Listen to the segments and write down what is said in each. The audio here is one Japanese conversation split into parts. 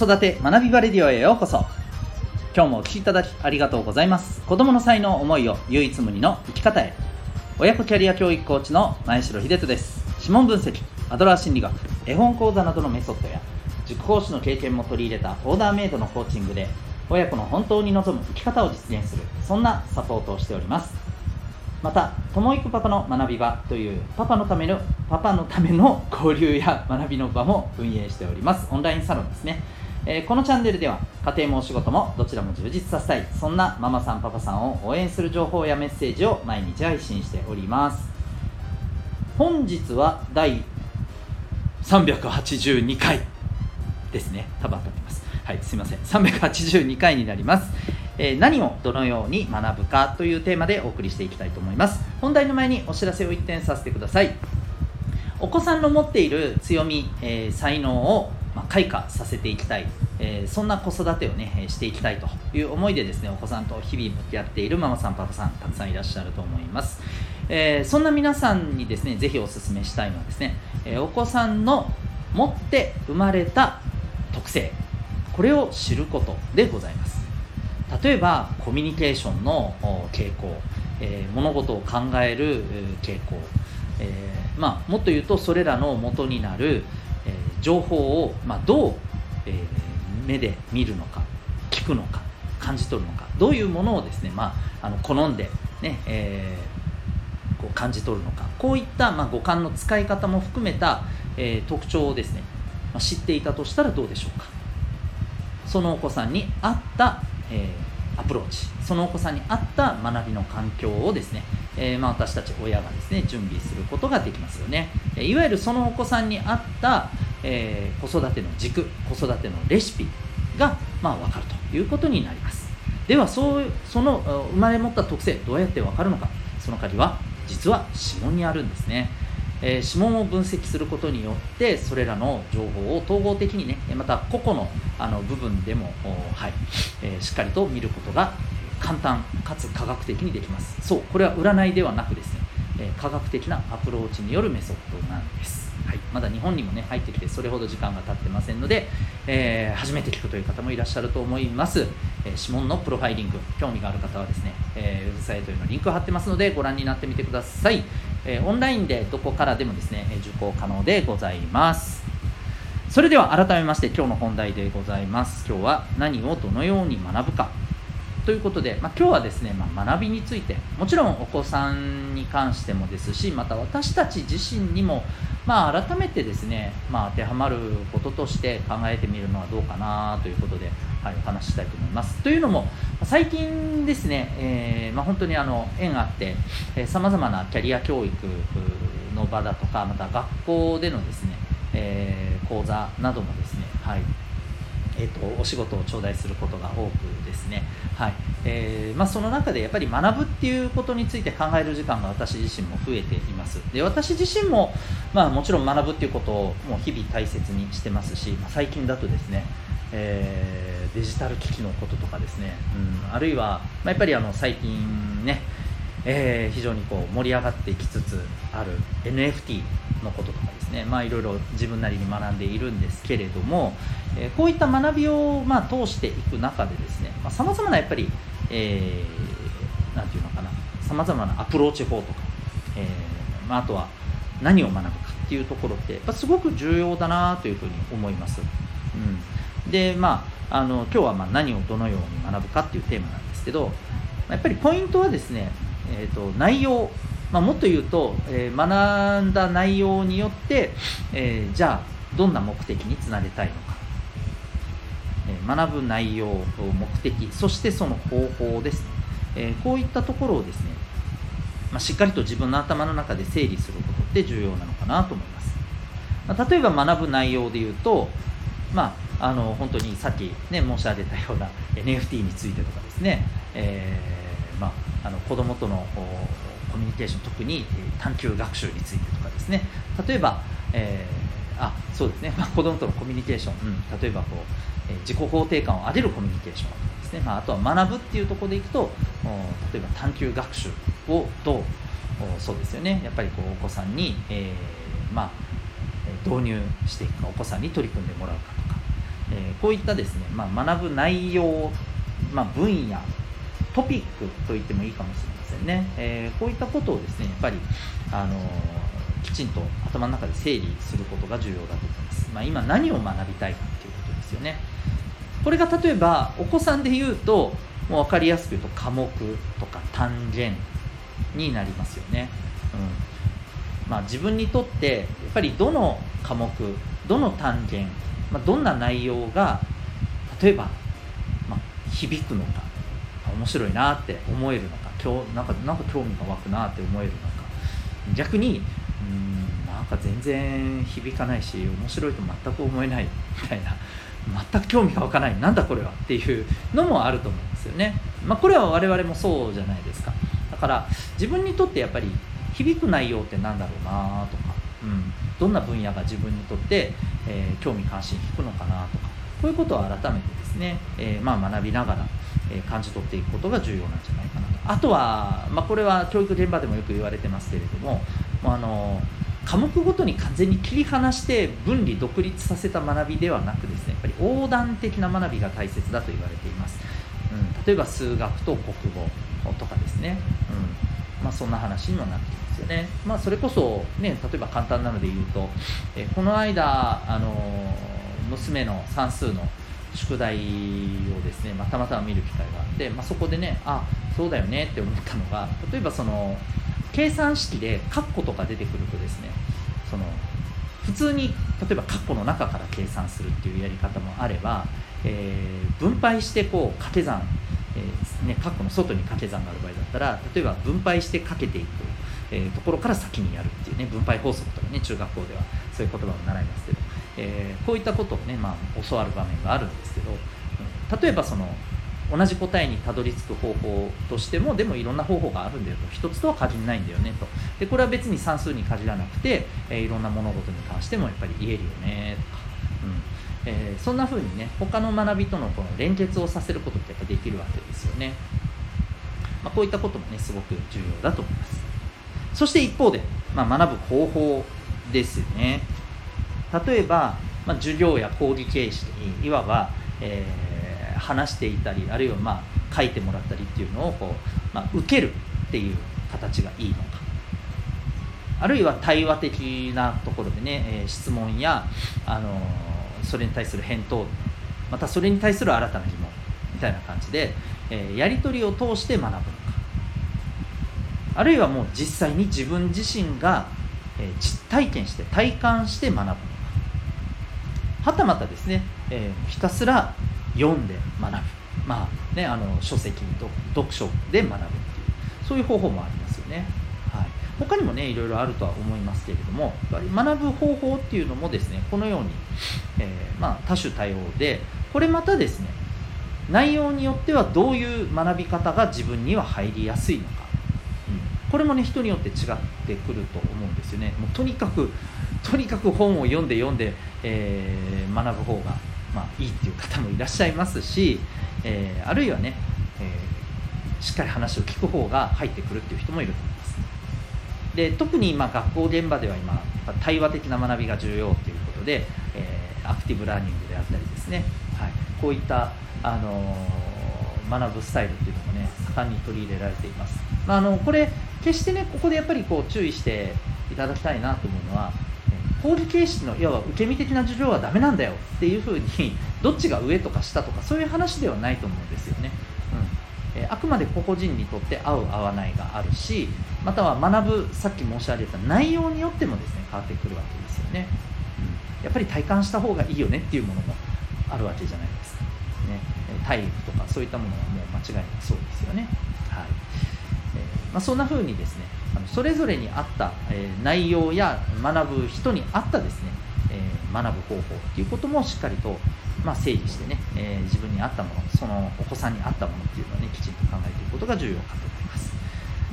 育て学びバレディオへようこそ。今日もお聴きいただきありがとうございます。子供の才能思いを唯一無二の生き方へ。親子キャリア教育コーチの前城秀人です。指紋分析アドラー心理学絵本講座などのメソッドや塾講師の経験も取り入れたオーダーメイドのコーチングで親子の本当に望む生き方を実現するそんなサポートをしております。また「ともいくパパの学び場」というパパのためのパパのための交流や学びの場も運営しております。オンラインサロンですね、えー、このチャンネルでは家庭もお仕事もどちらも充実させたいそんなママさんパパさんを応援する情報やメッセージを毎日配信しております。本日は第382回ですね。多分当たってます。はいすいません。382回になります。え何をどのように学ぶかというテーマでお送りしていきたいと思います。本題の前にお知らせを一点させてください。お子さんの持っている強み、えー、才能を、まあ開花させていきたい、えー、そんな子育てをねしていきたいという思いでですねお子さんと日々向き合っているママさんパパさんたくさんいらっしゃると思います、えー、そんな皆さんにですねぜひお勧めしたいのはですね、えお子さんの持って生まれた特性。これを知ることでございます。例えばコミュニケーションの傾向、えー、物事を考える傾向、えー、まあ、もっと言うとそれらの元になる、情報を、まあ、どう、え目で見るのか聞くのか感じ取るのかどういうものをですね、まあ、あの好んでね、えこう感じ取るのかこういった、まあ、五感の使い方も含めた、え特徴をですね、まあ、知っていたとしたらどうでしょうか。そのお子さんに合ったえー、アプローチそのお子さんに合った学びの環境をですね、えー、まあ、私たち親がですね準備することができますよね。いわゆるそのお子さんに合った、えー、子育ての軸子育てのレシピが、まあ、分かるということになります。ではそうその生まれ持った特性どうやって分かるのか。その鍵は実は指紋にあるんですね。えー、指紋を分析することによってそれらの情報を統合的にねまた個々のあの部分でも、はいえー、しっかりと見ることが簡単かつ科学的にできます。そうこれは占いではなくですね、え、科学的なアプローチによるメソッドなんです、はい、まだ日本にもね入ってきてそれほど時間が経ってませんので、えー、初めて聞くという方もいらっしゃると思います、え指紋のプロファイリング興味がある方はですね、えウェブサイトへのリンクを貼ってますのでご覧になってみてください。え、オンラインでどこからでもですね受講可能でございます。それでは改めまして今日の本題でございます。今日は何をどのように学ぶか。ということで、まあ、今日はですね、まあ、学びについてもちろんお子さんに関してもですしまた私たち自身にも、まあ、改めてですね、まあ、当てはまることとして考えてみるのはどうかなということで、はい、お話ししたいと思います。というのも最近ですね、えー、まあ、本当にあの縁があってさまざまなキャリア教育の場だとかまた学校でのですね、えー、講座などもですね、はいえーと、お仕事を頂戴することが多くですね、はい。えーまあ、その中でやっぱり学ぶっていうことについて考える時間が私自身も増えています。で私自身も、まあ、もちろん学ぶっていうことをもう日々大切にしてますし、まあ、最近だとですね、えー、デジタル機器のこととかですね、うん、あるいは、まあ、やっぱりあの最近ね、えー、非常にこう盛り上がってきつつある NFT のこととかですね、まあ、いろいろ自分なりに学んでいるんですけれども、えー、こういった学びを、まあ、通していく中でですねさまざ、まなやっぱり、えー、なんていうのかなさまざまなアプローチ法とか、えーまあ、あとは何を学ぶかっていうところってやっぱすごく重要だなというふうに思います。うん、でまああの今日はまあ何をどのように学ぶかっていうテーマなんですけどやっぱりポイントはですね、えーと内容。まあ、もっと言うと、えー、学んだ内容によって、えー、じゃあどんな目的につなげたいのか、学ぶ内容目的そしてその方法です、えこういったところをですね、ま、しっかりと自分の頭の中で整理することって重要なのかなと思います、ま、例えば学ぶ内容で言うとまああの本当にさっき、ね、申し上げたような NFT についてとかですね、えーまあ、あの子供とのコミュニケーション特に探究学習についてとかですね。例えば、えー、あそうですね、まあ、子どもとのコミュニケーション、うん、例えばこう、自己肯定感を上げるコミュニケーションですね、まあ、あとは学ぶっていうところでいくと例えば探究学習をどうそうですよね。やっぱりこうお子さんに、えー、まあ、導入していくかお子さんに取り組んでもらうかとか、えー、こういったですね、まあ、学ぶ内容、まあ、分野トピックと言ってもいいかもしれませんね、えー、こういったことをですねやっぱり、あのきちんと頭の中で整理することが重要だと思います、まあ、今何を学びたいかっていうですよね。これが例えばお子さんで言うともう分かりやすく言うと科目とか単元になりますよね、うん。まあ、自分にとってやっぱりどの科目どの単元、まあ、どんな内容が例えば、まあ、響くのか面白いなって思えるのか今日なんかなんか興味が湧くなって思えるのか。逆にうんなんか全然響かないし面白いと全く思えないみたいな全く興味が湧かない。なんだこれはっていうのもあると思うんですよね、まあ、これは我々もそうじゃないですか。だから自分にとってやっぱり響く内容って何だろうなとか、うん、どんな分野が自分にとって、えー、興味関心引くのかなとかこういうことを改めてですね、えー、まあ学びながら、え感じ取っていくことが重要なんじゃないかなと。あとは、まあ、これは教育現場でもよく言われてますけれどもあの科目ごとに完全に切り離して分離独立させた学びではなく横断的な学びが大切だと言われています、うん、例えば数学と国語とかですね、うん。まあ、そんな話にもなっていますよね、まあ、それこそ、ね、例えば簡単なので言うと、えこの間あの娘の算数の宿題をですね、ま、たまたま見る機会があって、まあ、そこでねあそうだよねって思ったのが例えばその計算式でカッコとか出てくるとですねその普通に例えばカッコの中から計算するっていうやり方もあれば、えー、分配してこう掛け算、えーね、カッコの外に掛け算がある場合だったら例えば分配してかけていく、えー、ところから先にやるっていうね分配法則とかね中学校ではそういう言葉を習いますけど、えー、こういったことをね、まあ、教わる場面があるんですけど、例えばその同じ答えにたどり着く方法としてもでもいろんな方法があるんだよと。一つとは限らないんだよねと。でこれは別に算数に限らなくて、えー、いろんな物事に関してもやっぱり言えるよねとか、うん。えー、そんな風にね他の学びとのこの連結をさせることってやっぱできるわけですよね、まあ、こういったこともねすごく重要だと思います。そして一方で、まあ、学ぶ方法ですよね。例えば、まあ、授業や講義形式にいわば、えー話していたりあるいはまあ書いてもらったりっていうのをこう、まあ、受けるっていう形がいいのか。あるいは対話的なところでね、えー、質問や、あのー、それに対する返答またそれに対する新たな疑問みたいな感じで、えー、やり取りを通して学ぶのか。あるいはもう実際に自分自身が、え実体験して体感して学ぶのか。はたまたですね、えひたすら読んで学ぶ、まあね、あの書籍と読書で学ぶっていうそういう方法もありますよね、はい、他にもねいろいろあるとは思いますけれども学ぶ方法っていうのもですねこのように、えー、まあ、多種多様でこれまたですね内容によってはどういう学び方が自分には入りやすいのか、うん、これもね人によって違ってくると思うんですよね。もうとにかくとにかく本を読んで読んで、えー、学ぶ方がまあ、いいっていう方もいらっしゃいますし、えー、あるいはね、えー、しっかり話を聞く方が入ってくるっていう人もいると思います。で特に今学校現場では今対話的な学びが重要ということで、えー、アクティブラーニングであったりですね、はい、こういった、あの学ぶスタイルっていうのもね盛んに取り入れられています、まあ、あのこれ決してねここでやっぱりこう注意していただきたいなと思うのは講義形式のいわば受け身的な授業はダメなんだよっていうふうに どっちが上とか下とかそういう話ではないと思うんですよね、うん。えー、あくまで個々人にとって合う合わないがあるしまたは学ぶさっき申し上げた内容によってもですね変わってくるわけですよね、うん、やっぱり体感した方がいいよねっていうものもあるわけじゃないですか、ね、体育とかそういったものはもう間違いなくそうですよね。はい、えーまあ、そんな風にですねそれぞれに合った、え、内容や学ぶ人に合ったですね、え、学ぶ方法っていうこともしっかりと、まあ、整理してね、え、自分に合ったものそのお子さんに合ったものっていうのをねきちんと考えていくことが重要かと思います、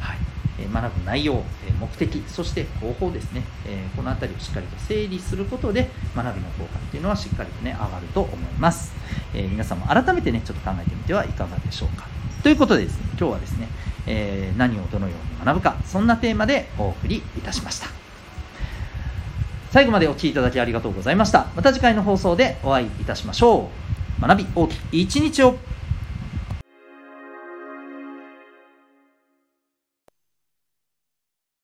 はい。え、学ぶ内容、え目的そして方法ですね、えこの辺りをしっかりと整理することで学びの効果っていうのはしっかりとね上がると思います、え皆さんも改めてねちょっと考えてみてはいかがでしょうか。ということでですね今日はですねえー、何をどのように学ぶかそんなテーマでお送りいたしました。最後までお聴きいただきありがとうございました。また次回の放送でお会いいたしましょう。学び大きい一日を。